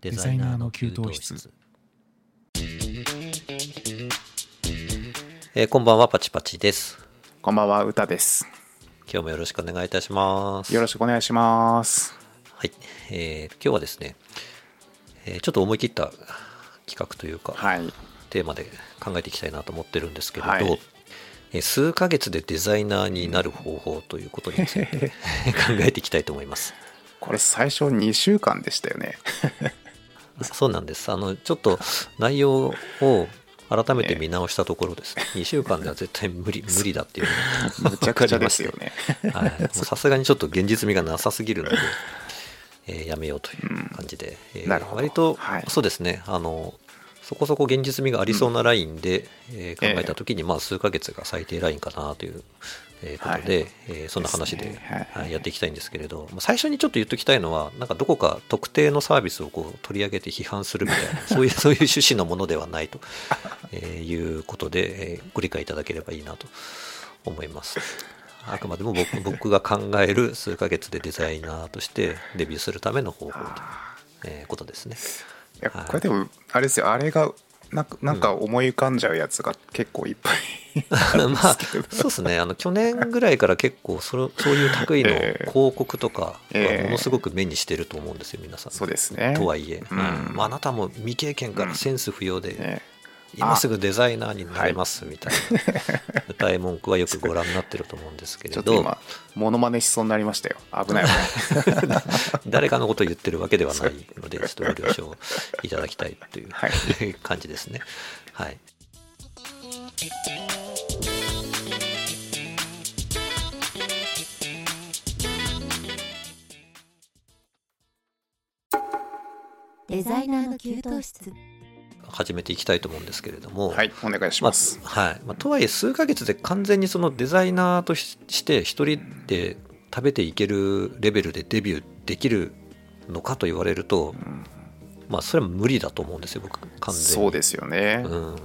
デザイナーの給湯室えーこんばんはパチパチですこんばんは、歌です。今日もよろしくお願いいたしますよろしくお願いします。はい、えー今日はですね、えーちょっと思い切った企画というか、はい。テーマで考えていきたいなと思ってるんですけれど、はいえー数ヶ月でデザイナーになる方法ということについて 考えていきたいと思います。これ最初2週間でしたよね。そうなんです。あの、ちょっと内容を改めて見直したところです。ね、2週間では絶対無理、無理だっていうのがむちゃくちゃですよね。分かりまして さすがにちょっと現実味がなさすぎるので、えーやめようという感じで、えーなるほど。割と、はい。そうですね、あの、そこそこ現実味がありそうなラインで、えー考えたときに、まあ、数ヶ月が最低ラインかなという、えーことで、はいえーそんな話でやっていきたいんですけれど、まあ最初にちょっと言っときたいのは、なんかどこか特定のサービスをこう取り上げて批判するみたいな、そういうそういう趣旨のものではないと、えーいうことで、えーご理解いただければいいなと思います。あくまでも僕僕が考える数ヶ月でデザイナーとしてデビューするための方法という、えーことですね。いや、はい。これでも、あれですよ、あれが、なん。かなんか思い浮かんじゃうやつが結構いっぱい まあ。そうですね。あの去年ぐらいから結構その そういう類のええ。広告とかものすごく目にしてると思うんですよ皆さん。そうですね。とはいえ、うん。はいまあ、あなたも未経験からセンス不要で、ね今すぐデザイナーになれますみたいな。歌い文句はよくご覧になってると思うんですけれど。ちょっと今、モノマネしそうになりましたよ。危ない。誰かのことを言ってるわけではないのでちょっとご了承いただきたいという、はい。感じですね。はい。デザイナーの給湯室始めていきたいと思うんですけれども、はい、お願いしまます。あはいまあ、とはいえ数ヶ月で完全にそのデザイナーとしして一人で食べていけるレベルでデビューできるのかと言われると、まあそれは無理だと思うんですよ僕完全にそうですよね。うん、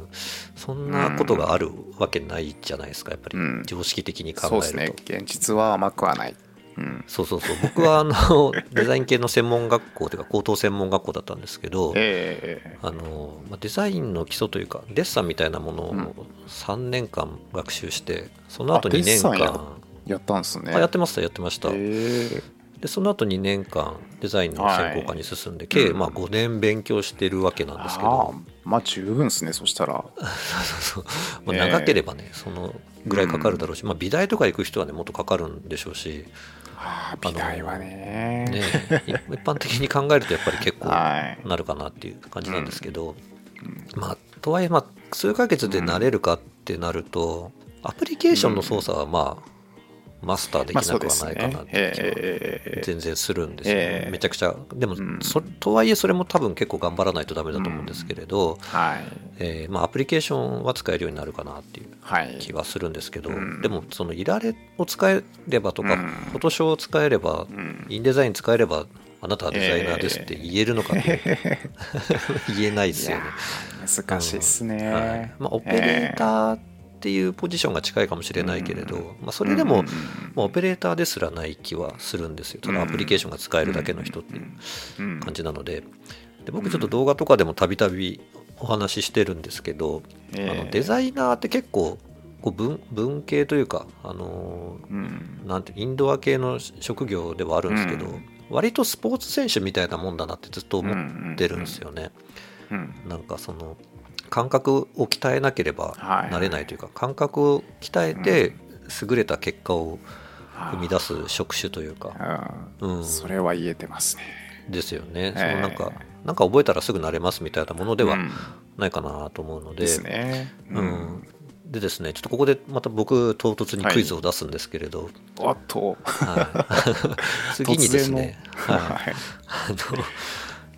そんなことがあるわけないじゃないですかやっぱりうん常識的に考そうですえると、ね。現実は甘くはない。うん。そうそうそう。僕はあの デザイン系の専門学校というか高等専門学校だったんですけど、ええあのまあデザインの基礎というかデッサンみたいなものうん。を3年間学習してその後あデ2年間や。ったんですね。あやってましたやってました、え。でその後2年間デザインの専攻科に進んで、計、うんまあ、5年勉強してるわけなんですけあど。あまあ十分ですねそしたら。そうまあ、ええ長ければねそのぐらいかかるだろうし、まあ、美大とか行く人はねもっとかかるんでしょうし、ああ美大はね。ね、い一般的に考えるとやっぱり結構はい。なるかなっていう感じなんですけど、まあとはいえまあ数ヶ月で慣れるかってなると、アプリケーションの操作はまあ、マスターできまあなくはないかなって全然するんですよ。ね、ええめちゃくちゃでも、うん。そとはいえそれも多分結構頑張らないとダメだと思うんですけれど、はい。えーまあ、アプリケーションは使えるようになるかなっていうはい。気はするんですけど、うん。でもそのいられを使えればとか、うん。フォトショーを使えれば、ん。インデザイン使えればあなたはデザイナーですって言えるのかって、言えないですよね。難しいっすね、はい。まあ、オペレーターっていうポジションが近いかもしれないけれど、まあ、それでも、うんまあ、オペレーターですらない気はするんですよ。ただアプリケーションが使えるだけの人っていううん感じなので。で僕ちょっと動画とかでもたびたびお話ししてるんですけど、ええ。あのデザイナーって結構こう文文系というか、あのうん。なんてインドア系の職業ではあるんですけど、うん。割とスポーツ選手みたいなもんだなってずっと思ってるんですよね。うん。なんかその感覚を鍛えなければはい。なれないというか、感覚を鍛えて優れた結果を生み出す職種というか、うん、それは言えてますね。ですよね。ええ。そのなんかなんか覚えたらすぐなれますみたいなものではうん。ないかなと思うので、ですね。うん。でですねちょっとここでまた僕唐突にクイズを出すんですけれど、おっと。はい。次にですね、はい、あの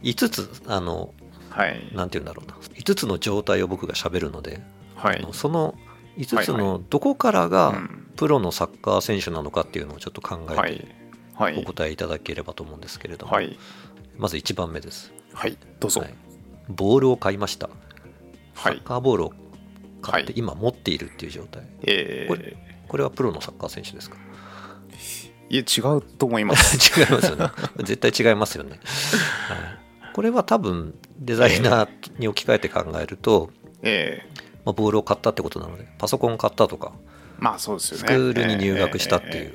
5つあのはい。なんて言うんだろうな。5つの状態を僕が喋るので、はい。その5つはいのどこからがうん。プロのサッカー選手なのかっていうのをちょっと考えてはい。はい。お答えいただければと思うんですけれども、はい。まず1番目です、はい。どうぞ。はい。ボールを買いました。サはい。ッカーボールを買ってはい。今持っているっていう状態。えこれこれはプロのサッカー選手ですか？ーいや違うと思います。違いますよね。絶対違いますよね、はい。これは多分デザイナーに置き換えて考えると、ええ。まあ、ボールを買ったってことなのでパソコン買ったとかまあそうですよね。スクールに入学したっていう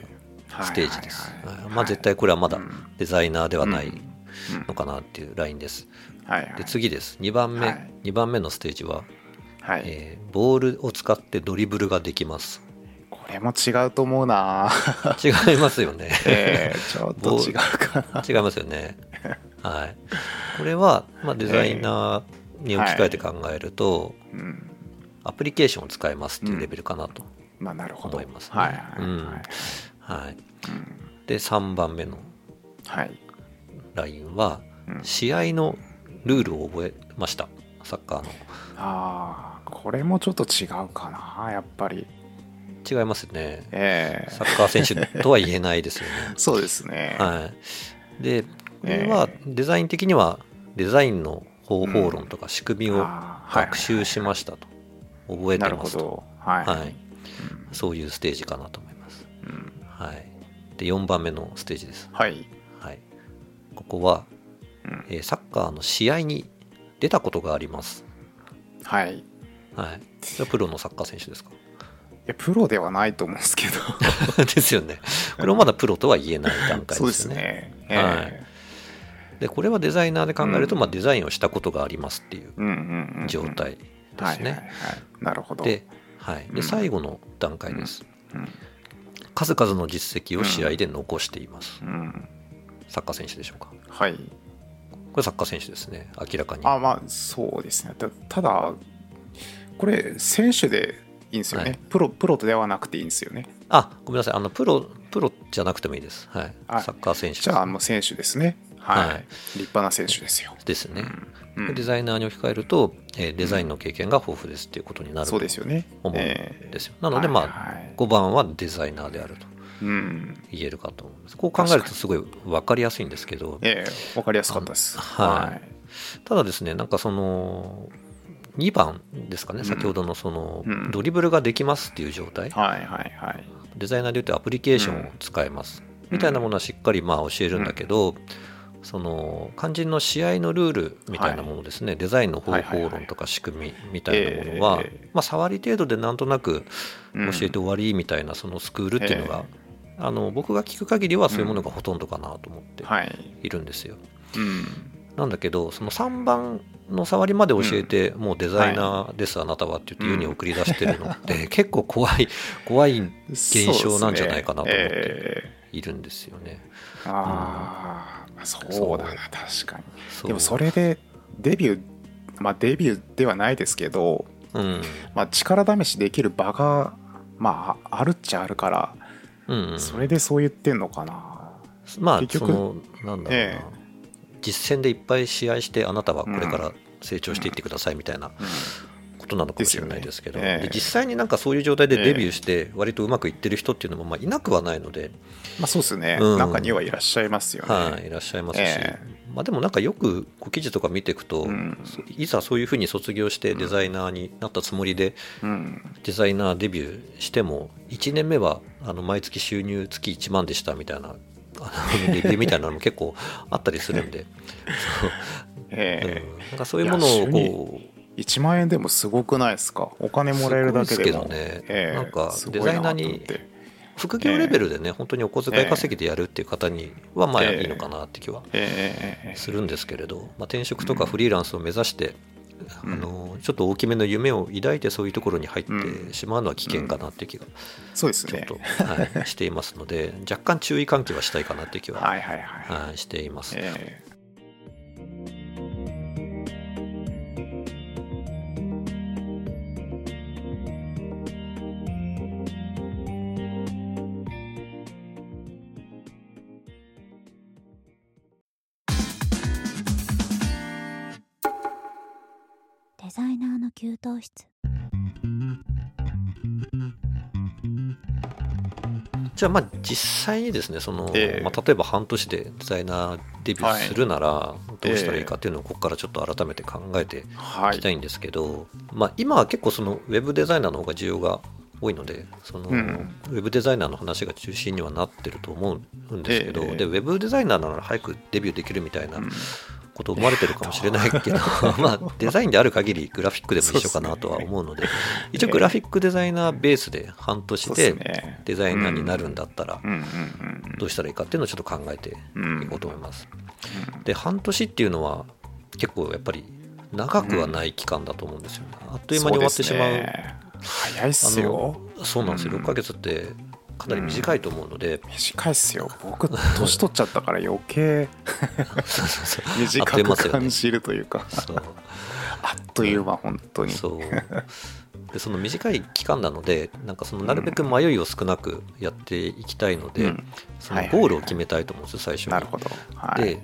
ステージです、まあ、絶対これはまだデザイナーではないのかなっていうラインです、で次です。2番目、はい。2番目のステージは、はい、えーボールを使ってドリブルができます。これも違うと思うな。違いますよね。ええちょっと違うかな。違いますよね はい。これは、まあ、デザイナーに置き換えて考えると、うん。アプリケーションを使えますっていうレベルかなとまあなるほど。思いますね。はいはいはい、で3番目のはい。ラインはうん。試合のルールを覚えました。サッカーの。ああこれもちょっと違うかなやっぱり。違いますね。ええ。サッカー選手とは言えないですよね。そうですね。はい。でこれはデザイン的にはデザインの方法論とか仕組みを学習しましたと。覚えてますと。ど。はい、はい。そういうステージかなと思います。うん。はい。で4番目のステージです。はい。はい。ここはうん。えーサッカーの試合に出たことがあります。はい。はい。それはプロのサッカー選手ですか？いやプロではないと思うんですけど。ですよね。これもまだプロとは言えない段階そうですね。ねえ。はいで、これはデザイナーで考えると、うんまあ、デザインをしたことがありますっていう状態ですね。なるほどで、はい。で、うん最後の段階です。うん数々の実績を試合で残しています。うんサッカー選手でしょうか。はいこれサッカー選手ですね。明らかに。あまあそうですねたただこれ選手でいいんですよね、はいプロプロではなくていいんですよねあ、ごめんなさい。あの、プロ、プロじゃなくてもいいです。はい。はいサッカー選手じゃあもう選手ですねはい、はい。立派な選手ですよ、ですね。うん。デザイナーに置き換えると、えーデザインの経験が豊富ですっていうことになるそうですよね。思うんえーですよ。なので、まあ、はいはい。5番はデザイナーであるとうん。言えるかと思います。こう考えるとすごい分かりやすいんですけど、ええわかりやすかったです。はい。ただですね、なんかその、2番ですかね、うん。先ほどのその、うん。ドリブルができますっていう状態、はいはいはい。デザイナーで言うとアプリケーションを使えます、みたいなものはしっかりまあ教えるんだけど、その肝心の試合のルールみたいなものですね、デザインの方法論とか仕組みみたいなものは、ええ。まあ、触り程度でなんとなくうん。教えて終わりみたいなそのスクールっていうのが、あの僕が聞く限りはそういうものがほとんどかなと思ってはい。いるんですよ。うんなんだけどその3番の触りまで教えて、もうデザイナーです、あなたはって言って世に送り出してるの。って、結構怖い怖い現象なんじゃないかなと思ってえいるんですよね。えああそうだな確かに。でもそれでデビューまあデビューではないですけど、うん。まあ、力試しできる場がまああるっちゃあるからうんうん、それでそう言ってんのかな。まあ結局そのなんだろうな、え実戦でいっぱい試合してあなたはこれから成長していってくださいみたいなうん。ことなのかもしれないですけどで実際になんかそういう状態でデビューして割とうまくいってる人っていうのもまあいなくはないので、まあそうですね、うん。中にはいらっしゃいますよね、はい、いらっしゃいますし、えまあ、でもなんかよく記事とか見ていくと、うん。いざそういうふうに卒業してデザイナーになったつもりでうん。デザイナーデビューしても1年目はあの毎月収入月1万でしたみたいなレビューみたいなのも結構あったりするんで、えう。んなんかそういうものをこう。え1万円でもすごくないですか？お金もらえるだけでも。すけどね。ええ。なんかすごいデザイナーに副業レベルでね、本当にお小遣い稼ぎでやるっていう方にはまあええ。いいのかなって気はええええ。するんですけれど、まあ、転職とかフリーランスを目指して、うん。あのちょっと大きめの夢を抱いてそういうところに入ってしまうのは危険かなっていう気がそうですね。ちょっと、はい、していますので若干注意喚起はしたいかなっていう気は、はいはいはい、はい、しています。えーの給湯室。じゃあまあ実際にですねその、ええ。まあ、例えば半年でデザイナーデビューするならどうしたらいいかっていうのをここからちょっと改めて考えていいきたいんですけど、まあ、今は結構そのウェブデザイナーの方が需要が多いのでその、うん。ウェブデザイナーの話が中心にはなってると思うんですけど、ええ。でウェブデザイナーなら早くデビューできるみたいなうんこと思われてるかもしれないけど まあデザインである限りグラフィックでも一緒かなとは思うので一応グラフィックデザイナーベースで半年でデザイナーになるんだったらどうしたらいいかっていうのをちょっと考えてうんいこうと思います。で半年っていうのは結構やっぱり長くはない期間だと思うんですよね。あっという間に終わってしまう。そですね早いっすよそうなんですよ。うん6ヶ月ってかなり短いと思うので、短いっすよ。僕年取っちゃったから余計。短く感じるというか。あっという間本当に。そう。でその短い期間なのでなんかそのなるべく迷いを少なくやっていきたいので、うん。そのゴールを決めたいと思うんですよ最初に。なるほど。はい。で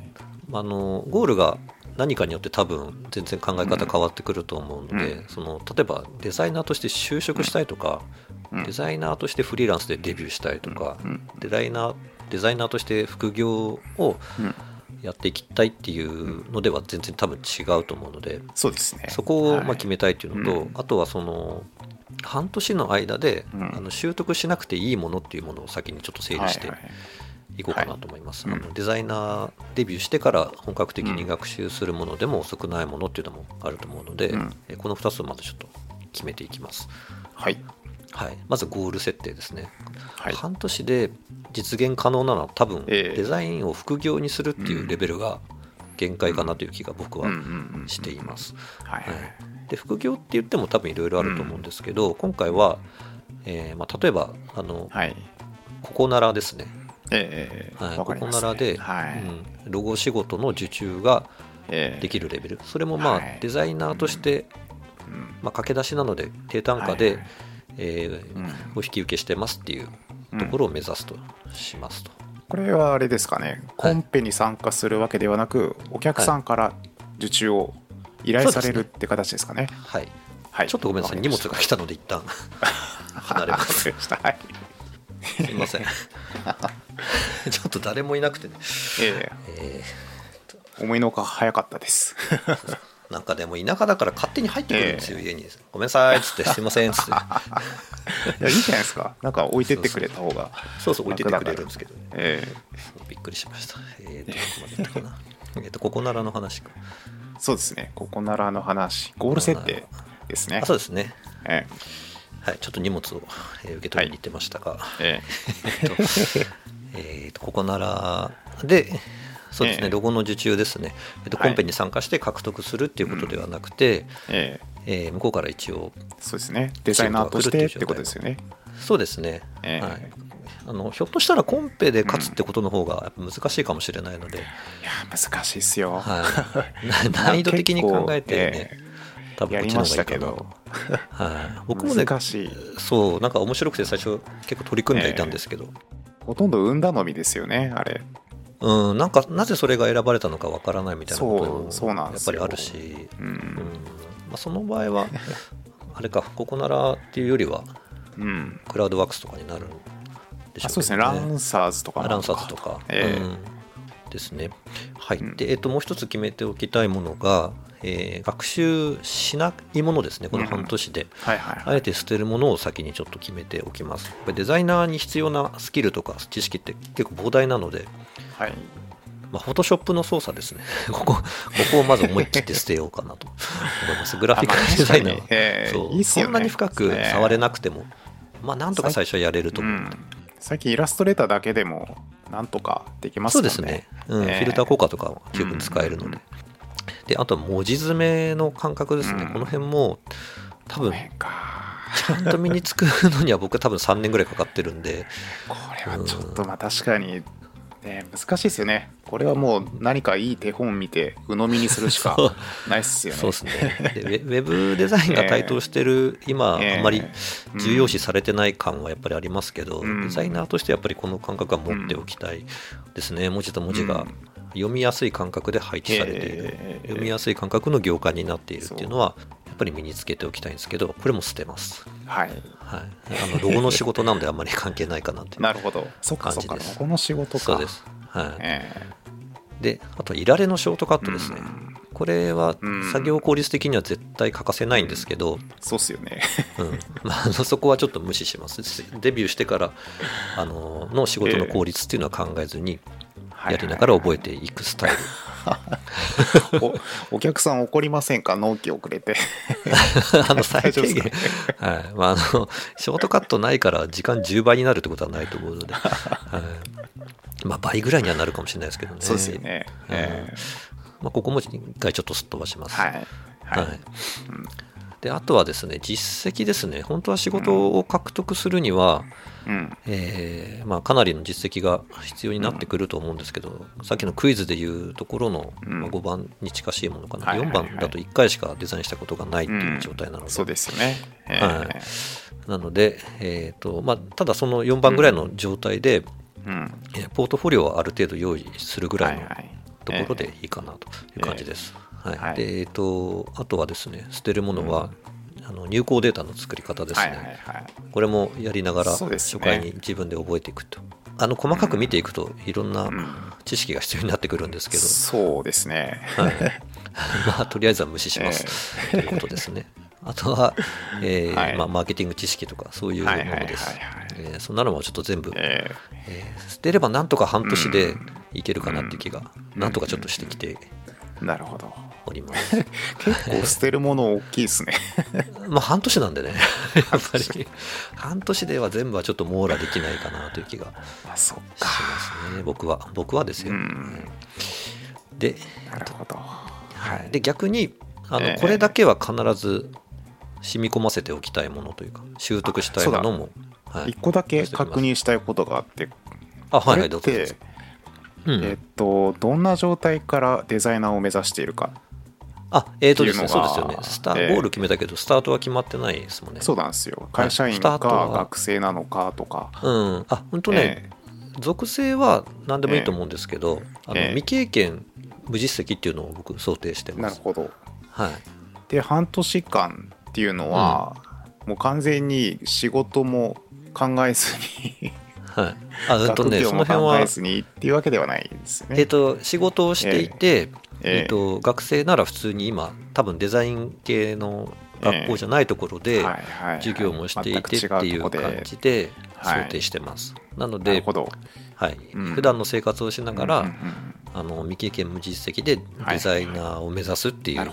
あのゴールが何かによって多分全然考え方変わってくると思うので、うん。その例えばデザイナーとして就職したいとか、うん。デザイナーとしてフリーランスでデビューしたいとか、うん。デザイナーデザイナーとして副業をうん。やっていきたいっていうのでは全然多分違うと思うので、そうですね。そこをはい。まあ決めたいっていうのと、うん。あとはその半年の間で、うん。あの習得しなくていいものっていうものを先にちょっと整理してはいはいいこうかなと思います、はい。あのデザイナーデビューしてから本格的に学習するものでも遅くないものっていうのもあると思うので、うん。えこの2つをまずちょっと決めていきます、はい。はい、まずゴール設定ですね、はい。半年で実現可能なのは多分ええ。デザインを副業にするっていうレベルが限界かなという気が僕はうんうんうんしています、で副業って言っても多分いろいろあると思うんですけど、今回は、えーまあ、例えばあの、はい。ここならですね、ええはい、ここならで、はい。うん、ロゴ仕事の受注がええ。できるレベル。それもまあ、はい。デザイナーとして、うん。まあ、駆け出しなので低単価で、はえお引き受けしてますっていうところを目指すとしますと、これはあれですかね。コンペに参加するわけではなくお客さんから受注を依頼されるって形ですかね。はい。はい。ちょっとごめんなさい。荷物が来たので一旦。離れます。すはい。すいません ちょっと誰もいなくてね、ええ。え思いのほか早かったです。ー なんかでも田舎だから勝手に入ってくるんですよ、家に。ごめんなさいっつってすいませんっつって。いやいいじゃないですか。なんか置いてってくれた方がそうそう置いてってくれるんですけど。ねえびっくりしました。えー、と、どこまで行ったかな。えーと、ここならの話か。えそうですね。ここならの話。ゴール設定ですね。あ、そうですね。えはい、ちょっと荷物を、えー受け取りに行ってましたが、ええ。えっと、えーとここならで、そうですね、ええ。ロゴの受注ですね、えっと、はい。コンペに参加して獲得するっていうことではなくて、ええ。えー向こうから一応、そうですね。デザイナーとしてってことですよね。そうですね、ええ。はい、あのひょっとしたらコンペで勝つってことの方がやっぱ難しいかもしれないので、いや難しいっすよ、はい、な難易度的に考えてね、結多分こっちの方がいいかな。とけど。はい、僕もね難しい。そうなんか面白くて最初結構取り組んではいたんですけど、ほとんど運頼みですよねあれ。うん、なんかなぜそれが選ばれたのかわからないみたいなこともやっぱりあるし、ううん。ん、まあ、その場合は あれかここならっていうよりはうん、クラウドワークスとかになるんでしょうけど、あそうですね。ランサーズとかあランサーズとか、ええ。うんですね。はい。うんで、えっと、もう一つ決めておきたいものが、えー学習しないものですね、この半年で。あえて捨てるものを先にちょっと決めておきます。デザイナーに必要なスキルとか知識って結構膨大なので、はいまあ、フォトショップの操作ですね。ここ、ここをまず思い切って捨てようかなと思います。グラフィックデザイナーは、あまあそうねそんなに深く触れなくても、まあ、なんとか最初はやれると思う。うん、最近イラストレーターだけでもなんとかできますそうもんねですね、うんええ。フィルター効果とかは十分使えるので、であとは文字詰めの感覚ですね、うん。この辺も多分ちゃんと身につくのには僕多分3年ぐらいかかってるんで。これはちょっとまあ確かに、ね、難しいですよね。これはもう何かいい手本見て鵜呑みにするしかないっすよね。そうですね。でウェブデザインが台頭してる 今、ええあんまり重要視されてない感はやっぱりありますけど、うん。デザイナーとしてやっぱりこの感覚は持っておきたいですね、文字と文字が。うん読みやすい感覚で配置されている、ええ読みやすい感覚の行間になっているっていうのはやっぱり身につけておきたいんですけどこれも捨てます、はい。はい、あのロゴの仕事なのであんまり関係ないかなっていうなるほど。そっかそっか。感じですこの仕事か。そうです、はい。えであといられのショートカットですね、うん。これはうん。作業効率的には絶対欠かせないんですけど、えそうっすよね。うん。まあ、そこはちょっと無視します。デビューしてからあのの仕事の効率っていうのは考えずに、はやりながら覚えていくスタイル。おお客さん怒りませんか？納期遅れて。あの最低限。はい。まあ、あのショートカットないから時間10倍になるってことはないと思うので、はい。まあ、倍ぐらいにはなるかもしれないですけどね。そうですよね、えまあ、ここも一回ちょっとすっ飛ばします。ーはい。はい、はいであとはですね実績ですね。本当は仕事を獲得するには、うん。えーまあ、かなりの実績が必要になってくると思うんですけど、さっきのクイズでいうところの、うん。まあ5番に近しいものかな、はいはいはい。4番だと1回しかデザインしたことがないっていう状態なので、そうですよね、えー。はい。なので、えーとまあ、ただその4番ぐらいの状態で、うん。えーポートフォリオをある程度用意するぐらいのところでいいかなという感じです。はいはいでえーとあとはですね捨てるものは、あの入稿データの作り方ですね、はいはいはい。これもやりながら初回に自分で覚えていくと、あの細かく見ていくといろんな知識が必要になってくるんですけど、そうですね。はい。まあ、とりあえずは無視します、ということですね。あとは、えーはい。まあ、マーケティング知識とかそういうものです。はいはいはいはい。えーそんなのもちょっと全部、ええ。ー捨てればなんとか半年でいけるかなっていう気が、なんとかちょっとしてきて。ーなるほどおります。結構捨てるもの大きいですね。まあ半年なんでね、やっぱり。半年では全部はちょっと網羅できないかなという気がしますね、僕は。僕はですよ。うん。で、なるほど。はい、で逆にあの、ええ。これだけは必ず染み込ませておきたいものというか習得したいものも、はい。一個だけ確認したいことがあってあはいはいどうぞ。えっとどんな状態からデザイナーを目指しているかあえっ、とですねそうですよね。スター、ええゴール決めたけどスタートは決まってないですもんね。そうなんですよ。会社員かは。学生なのかとか。うん。あ本当ね、え属性は何でもいいと思うんですけど、あのええ。未経験無実績っていうのを僕想定してます。えなるほど。はい。で半年間っていうのは、もう完全に仕事も考えずにはい。あうんと学ね業も考その辺はえずにっていうわけではないんですよね。えっ、と、仕事をしていて、えええっと、学生なら普通に今、多分デザイン系の学校じゃないところで、授業もしていてっていう感じではい想定してます。なので。はいうん普段の生活をしながら、あの未経験無実績でデザイナーを目指すっていう。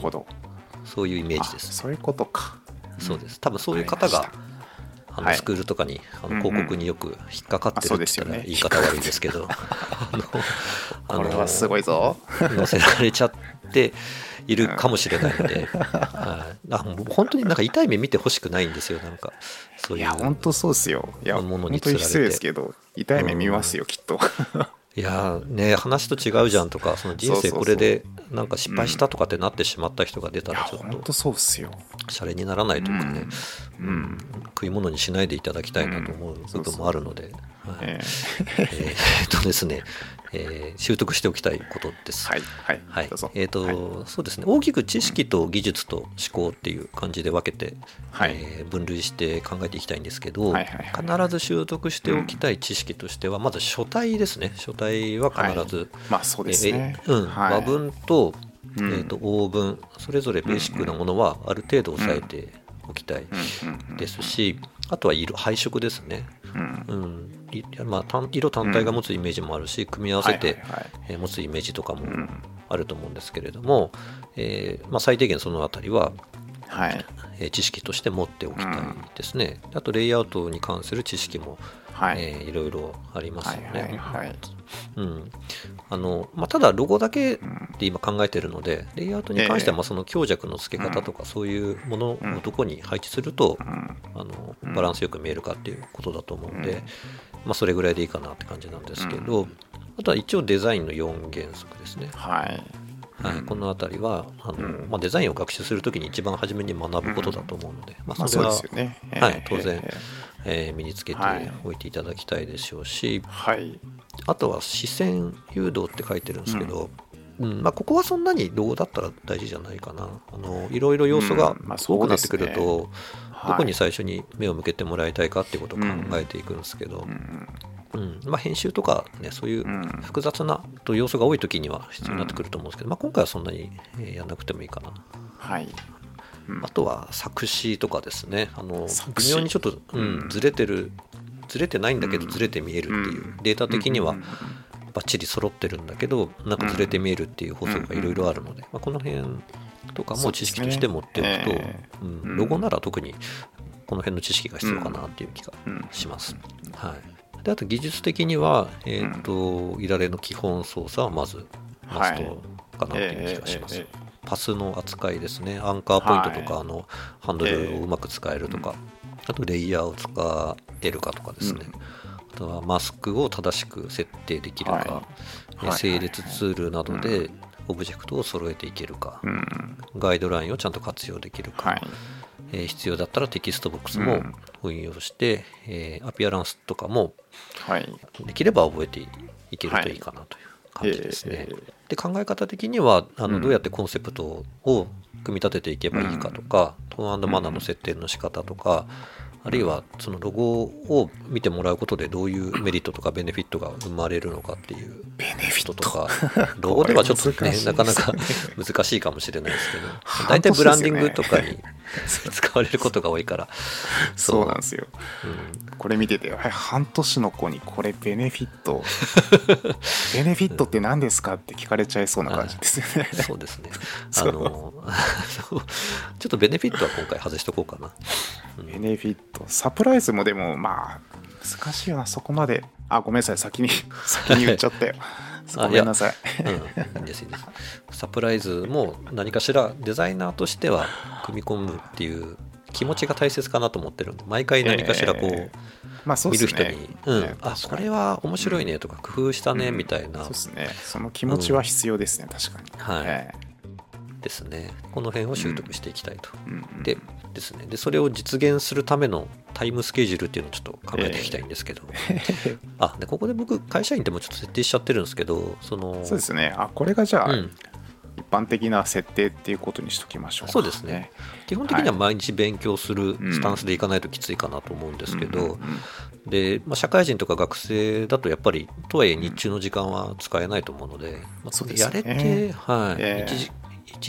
そういうイメージあです。そういうことか。そうです。多分そういう方があのはい。スクールとかにあの広告によく引っかかってるって言ったら言い方悪いですけど、あのあこれはすごいぞ。載せられちゃっているかもしれないので、はい、あもう本当になんか痛い目見てほしくないんですよ、なんか、そういう。いや、本当そうですよ。いや、もの本に釣られて。当に失礼ですけど、痛い目見ますよ、きっと。いやーね、話と違うじゃんとか、その人生これでなんか失敗したとかってなってしまった人が出たら、ちょっとそうっすよ。シャレにならないというかね、うん。食い物にしないでいただきたいなと思う部分もあるので、はい。ええ。ーえっとですね、えー習得しておきたいことです。ーはい、はい、はい。どうぞ。えーとはい。そうですね大きく知識と技術と思考っていう感じで分けて、はい。えー分類して考えていきたいんですけど、はいはいは必ず習得しておきたい知識としては、まず書体ですね。書体は必ず、まあ、そうですね。えーうん。はい。和文と,、うん。えーと応文。それぞれベーシックなものはある程度押さえておきたいですし、あとは色配色ですね、うん。うん。まあ、単色単体が持つイメージもあるし、組み合わせて、持つイメージとかもん。あると思うんですけれども、えーまあ、最低限そのあたりは、はい。えー知識として持っておきたいですね、あとレイアウトに関する知識も、はい。えーいろいろありますよね、はいはいはい。うん。あのまあ、ただロゴだけで今考えてるのでレイアウトに関してはまあその強弱の付け方とかそういうものをどこに配置するとうん。あのバランスよく見えるかっていうことだと思うんで、まあ、それぐらいでいいかなって感じなんですけど、あとは一応デザインの4原則ですね、はい。はい、この辺りはあの、まあ、デザインを学習するときに一番初めに学ぶことだと思うので、ままあ、それは、ですよね。はいえ。ー当然えーえー身につけてはいおいていただきたいでしょうし、はい。あとは視線誘導って書いてるんですけど、うん。まあ、ここはそんなにロゴだったら大事じゃないかな。あのいろいろ要素が多くなってくると、はい。どこに最初に目を向けてもらいたいかっていうことを考えていくんですけど、うん。まあ、編集とか、ね、そういううん。複雑なと要素が多い時には必要になってくると思うんですけど、まあ、今回はそんなにえーやんなくてもいいかな。はい。あとは作詞とかですね、あの微妙にちょっと、うん、ずれてる、ずれてないんだけど、ずれて見えるっていう、データ的には、バッチリ揃ってるんだけどなんかずれて見えるっていう法則がいろいろあるので、まあ、この辺とかも知識として持っておくと、そうね。えーうん、ロゴなら特にこの辺の知識が必要かなっていう気がうん。します。はい、であと技術的には、えーといられの基本操作はまずマストかなという気がします。えーえーえパスの扱いですね、アンカーポイントとか、はい。あのハンドルをうまく使えるとか、あとレイヤーを使えるかとかですね、あとはマスクを正しく設定できるか、はい。えはい整列ツールなどでオブジェクトを揃えていけるか、ーうん。ガイドラインをちゃんと活用できるか、はい。えー必要だったらテキストボックスもうん。運用して、えーアピアランスとかもはい。できれば覚えていけるといいかなという感じですね。えーで考え方的にはあのうん。どうやってコンセプトを組み立てていけばいいかとか、トーンマナーの設定の仕方とか、あるいはそのロゴを見てもらうことでどういうメリットとかベネフィットが生まれるのかっていうベネフィット。こととか、ロゴではちょっとね、なかなか 難しいかもしれないですけど、半 大体ブランディングとかに使われることが多いから、そう。なんですよ。うん。これ見ててはい半年の子にこれベネフィット。ベネフィットって何ですかって聞かれちゃいそうな感じですよね。そうですね。あの、ちょっとベネフィットは今回外しとこうかな。うん。ベネフィット。サプライズもでもまあ難しいよなそこまで。あごめんなさい先に 先に言っちゃったよごめんなさい。うん、です。サプライズも何かしらデザイナーとしては組み込むっていう気持ちが大切かなと思ってるんで、毎回何かしらこう、えまあそう見ですね。る人に、うん。ね、あ、これは面白いねとか工夫したねみたいな。そうですね。その気持ちは必要ですね、確かに。はい。えですね。この辺を習得していきたいと。えうん。うん。でですね、でそれを実現するためのタイムスケジュールっていうのをちょっと考えていきたいんですけど、あでここで僕会社員でもちょっと設定しちゃってるんですけどそのそうですね。あこれがじゃあ、うん。一般的な設定っていうことにしときましょうか。そうですね。基本的には毎日勉強するスタンスでいかないときついかなと思うんですけど、でまあ、社会人とか学生だとやっぱりとはいえ日中の時間は使えないと思うので、まあやれて、はい。ええ。1,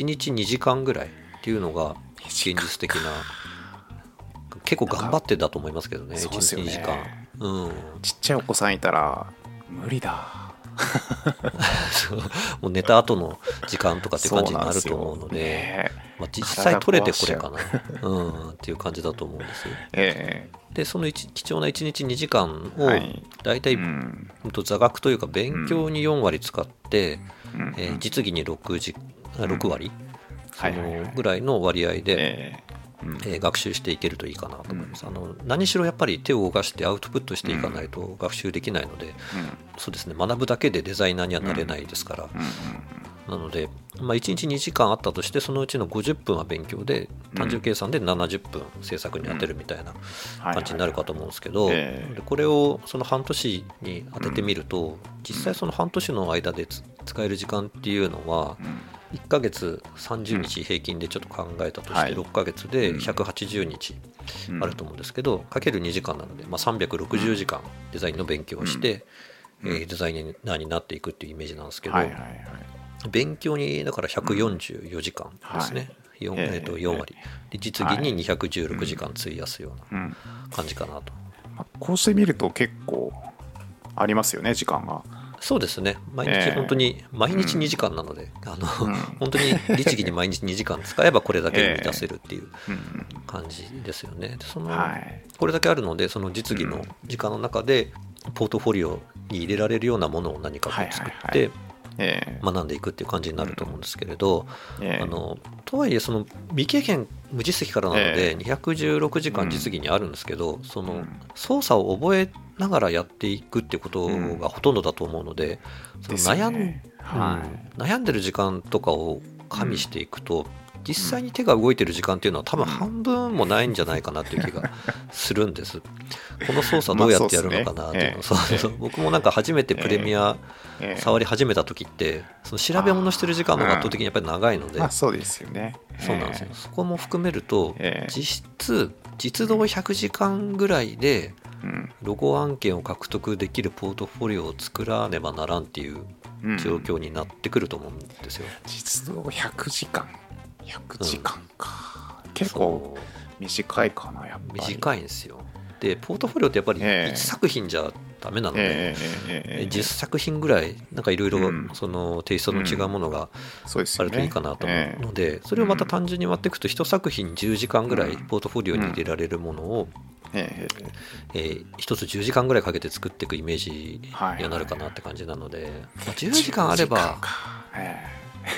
日2時間ぐらいっていうのが現実的な結構頑張ってだと思いますけどね1日そうですよね。2時間。うん。ちっちゃいお子さんいたら無理だ。もう寝た後の時間とかって感じになると思うので、ねまあ、実際取れてこれかな、うん、っていう感じだと思うんですよ。えで、その一貴重な1日2時間をはい、大体、えうん座学というか、勉強に4割使って、うん。えー実技に 6, 時あ6割、そはいはいはい。のぐらいの割合で、え学習していけるといいかなと思います。あの何しろやっぱり手を動かしてアウトプットしていかないと学習できないので、そうですね、学ぶだけでデザイナーにはなれないですから、うんうんなので、まあ、1日2時間あったとして、そのうちの50分は勉強で、単純計算で70分制作に当てるみたいなはい感じになるかと思うんですけど、これをその半年に当ててみると、実際その半年の間でつ使える時間っていうのは、1ヶ月30日平均でちょっと考えたとして、はい6ヶ月で180日うん。あると思うんですけど、かける2時間なので、まあ、360時間デザインの勉強をして、えーデザイナーになっていくっていうイメージなんですけど、勉強にだから144時間ですね、四えええーと4割。で実技に216時間費やすようなうん。感じかなと、まあこうしてみると結構ありますよね時間が。そうですね。毎ええ日本当に毎日2時間なので、あのうん。本当に律儀に毎日2時間使えばこれだけ生み出せるっていううん。感じですよね。でその、はい。これだけあるのでその実技の時間の中でポートフォリオに入れられるようなものを何か作ってはいはいはい。ええ学んでいくっていう感じになると思うんですけれど、ええ。あのとはいえその未経験無実績からなのでえ216時間実技にあるんですけど、そのうん。操作を覚えながらやっていくってことがほとんどだと思うので、その悩んね。はうん。悩んでる時間とかを加味していくと、実際に手が動いてる時間っていうのは多分半分もないんじゃないかなっていう気がするんです。この操作どうやってやるのかなっていうの、まあそうそう僕もなんか初めてプレミア触り始めた時ってその調べ物してる時間の方が圧倒的にやっぱり長いので、まあそうですよね。そうなんですよ。え。そこも含めると、ええ。実質、実動100時間ぐらいで、ロゴ案件を獲得できるポートフォリオを作らねばならんっていううん。状況になってくると思うんですよ。実動100時間100時間か、結構短いかなやっぱり。短いんですよ。で、ポートフォリオってやっぱりええ。1作品じゃダメなので、ええええええ10作品ぐらいなんかいろいろうん。そのテイストの違うものがあるといいかなと思えうので、それをまた単純に割っていくと1作品10時間ぐらいうん。ポートフォリオに入れられるものを、えー、1つ10時間ぐらいかけて作っていくイメージにはなるかなって感じなので、まあ、え10時間あれ10時間ば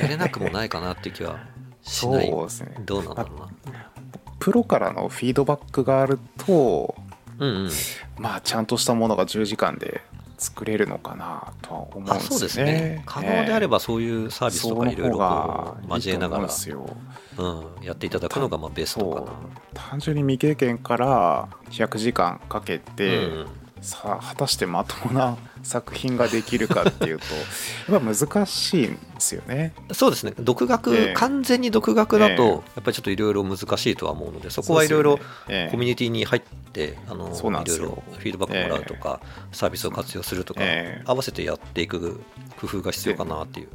やれなくもないかなっていう気はしない。そうですね。どうなんだろうな。プロからのフィードバックがあるとうんうん、まあちゃんとしたものが10時間で作れるのかなとは思うんあですよね。そうですね。可能であればそういうサーええビスとかいろいろ交えながらうんやっていただくのがまあベストかそう。単純に未経験から100時間かけな。て、うんさあ果たしてまともな作品ができるかっていうとやっぱ難しいんですよね。そうですね。独学、ええ。完全に独学だと、ええ。やっぱりちょっといろいろ難しいとは思うのでそこはいろいろええ。コミュニティに入ってあのいろいろフィードバックもらうとか、サービスを活用するとか、ええ。合わせてやっていく工夫が必要かなっていう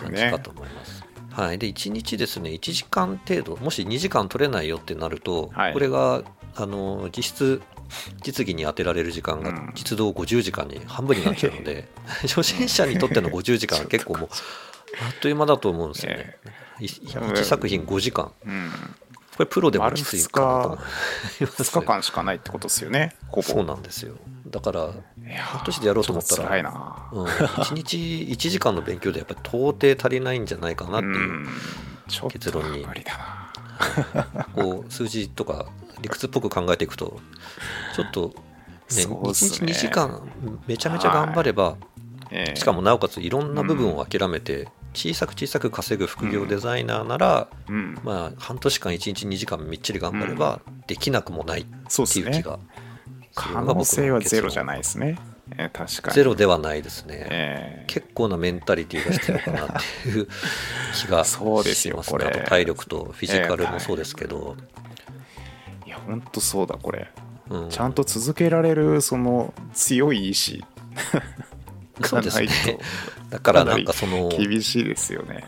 感じか。と思います。はい、で1日ですね1時間程度もし2時間取れないよってなると、はい。これがあの実質実技に当てられる時間がうん実動50時間に半分になっちゃうので、初心者にとっての50時間は結構もうあっという間だと思うんですよね。1作品5時間うん、これプロでもきついかなと思いますね2日間しかないってことですよね。そうなんですよだから半年でやろうと思ったらいな。うん、1日1時間の勉強でやっぱり到底足りないんじゃないかなっていう結論に。こう数字とか理屈っぽく考えていくとちょっと、ね そうっす1ね日2時間めちゃめちゃ頑張れば、ええ。しかもなおかついろんな部分を諦めて、小さく小さく稼ぐ副業デザイナーなら、うん、まあ、半年間1日2時間みっちり頑張ればできなくもないっそうですね。ていう気が可能性はゼロじゃいないですね。えー確かに。ゼロではないですね、ええ。結構なメンタリティーが必要かなっていう気がし そうですよますこれ。あと体力とフィジカルもそうですけど、ほんとそうだ、これ。うん。ちゃんと続けられる、その強い意志。そうですね。だからなんかその厳しいですよね。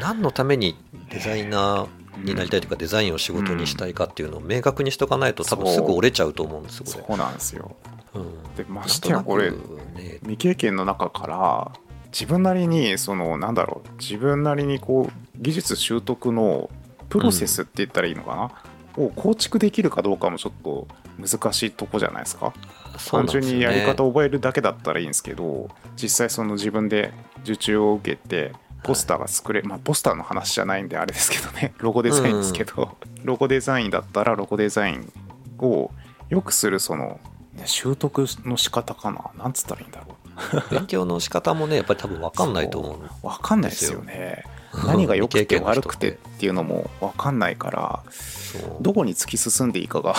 何のためにデザイナーになりたいというかデザインを仕事にしたいかっていうのを明確にしとかないと多分すぐ折れちゃうと思うんですこれ。そうなんですよ。うん。でましてやこれね未経験の中から自分なりにそのなんだろう自分なりにこう技術習得のプロセスって言ったらいいのかな、を構築できるかどうかもちょっと難しいとこじゃないですか？すよね。純にやり方を覚えるだけだったらいいんですけど実際その自分で受注を受けてポスターが作れ、まあポスターの話じゃないんであれですけどね。ロゴデザインですけど、ロゴデザインだったらロゴデザインをよくするそのね習得の仕方かな。なんつったらいいんだろう。勉強の仕方もねやっぱり多分分かんないと思うそう。わかんないですよね。うん。何が良くて悪くてっていうのもわかんないからどこに突き進んでいいかが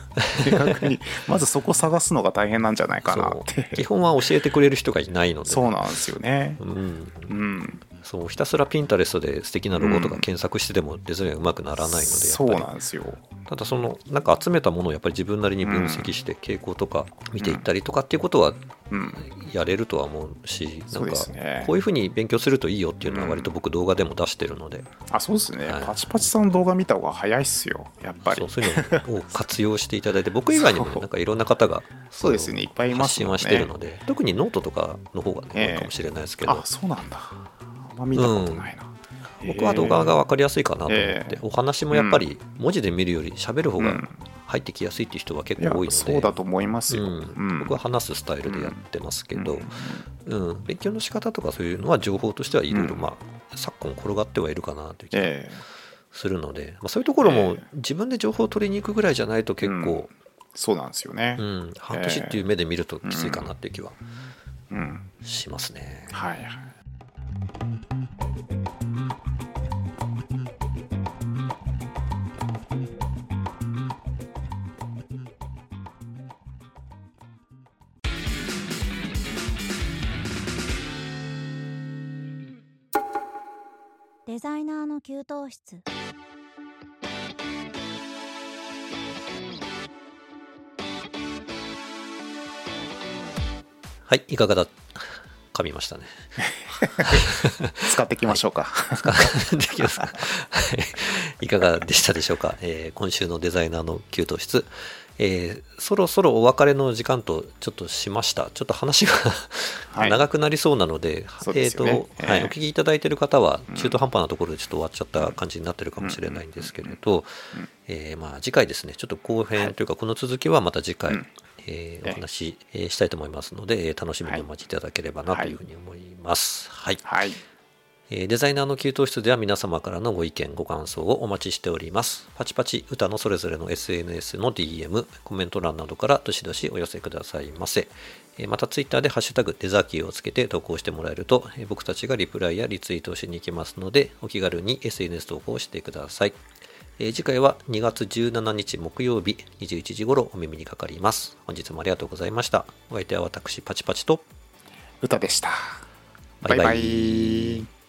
明確にまずそこ探すのが大変なんじゃないかなって。基本は教えてくれる人がいないので。そうなんですよね。うん、うん。そうひたすらピンタレストで素敵なロゴとか検索してでもデザインがうまくならないのでやっそうなんですよ。ただそのなんか集めたものをやっぱり自分なりに分析して傾向とか見ていったりとかっていうことはうん。やれるとは思うしなんかこういうふうに勉強するといいよっていうのは割と僕動画でも出してるので。あそうですね、はい。パチパチさんの動画見た方が早いっすよやっぱり。そうそういうのを 活用していただいて僕以外にもなんかいろんな方がそうですねいっぱいいますね。発信はしてるので特にノートとかの方がねええ多いかもしれないですけど。あそうなんだ。あんま見たことないな、僕は動画が分かりやすいかなと思って、ええ。お話もやっぱり文字で見るより喋る方がうん。入ってきやすいっていう人は結構多いので、そうだと思いますよ、僕は話すスタイルでやってますけど、うん。うん。勉強の仕方とかそういうのは情報としてはいろいろうん。まあ昨今転がってはいるかなという気がええ。するので、まあ、そういうところもええ。自分で情報を取りに行くぐらいじゃないと結構、そうなんですよね。うん。半年っていう目で見るときついかなっていう気はうん、しますね。はいはい給湯室。はい、いかがだ噛みましたね。使っていきましょうか、できますか。はい。いかがでしたでしょうか、えー今週のデザイナーの給湯室、えーそろそろお別れの時間とちょっとしました。ちょっと話がはい。長くなりそうなので、そうですよね。えーとえー。はい、お聞きいただいている方は中途半端なところでちょっと終わっちゃった感じになってるかもしれないんですけれど、えーまあ次回ですね、ちょっと後編というか、この続きはまた次回、うん。えーええお話しえーしたいと思いますので、えー楽しみにお待ちいただければなというふうに思います。はい。はいえーデザイナーの給湯室では皆様からのご意見、ご感想をお待ちしております。パチパチ歌のそれぞれの SNS の DM、コメント欄などからどしどしお寄せくださいませ。えーまたツイッターでハッシュタグデザキーをつけて投稿してもらえると、えー僕たちがリプライやリツイートをしに行きますので、お気軽に SNS 投稿してください。えー次回は2月17日木曜日21時頃お耳にかかります。本日もありがとうございました。お相手は私パチパチと、歌でしたバイバイバイバイ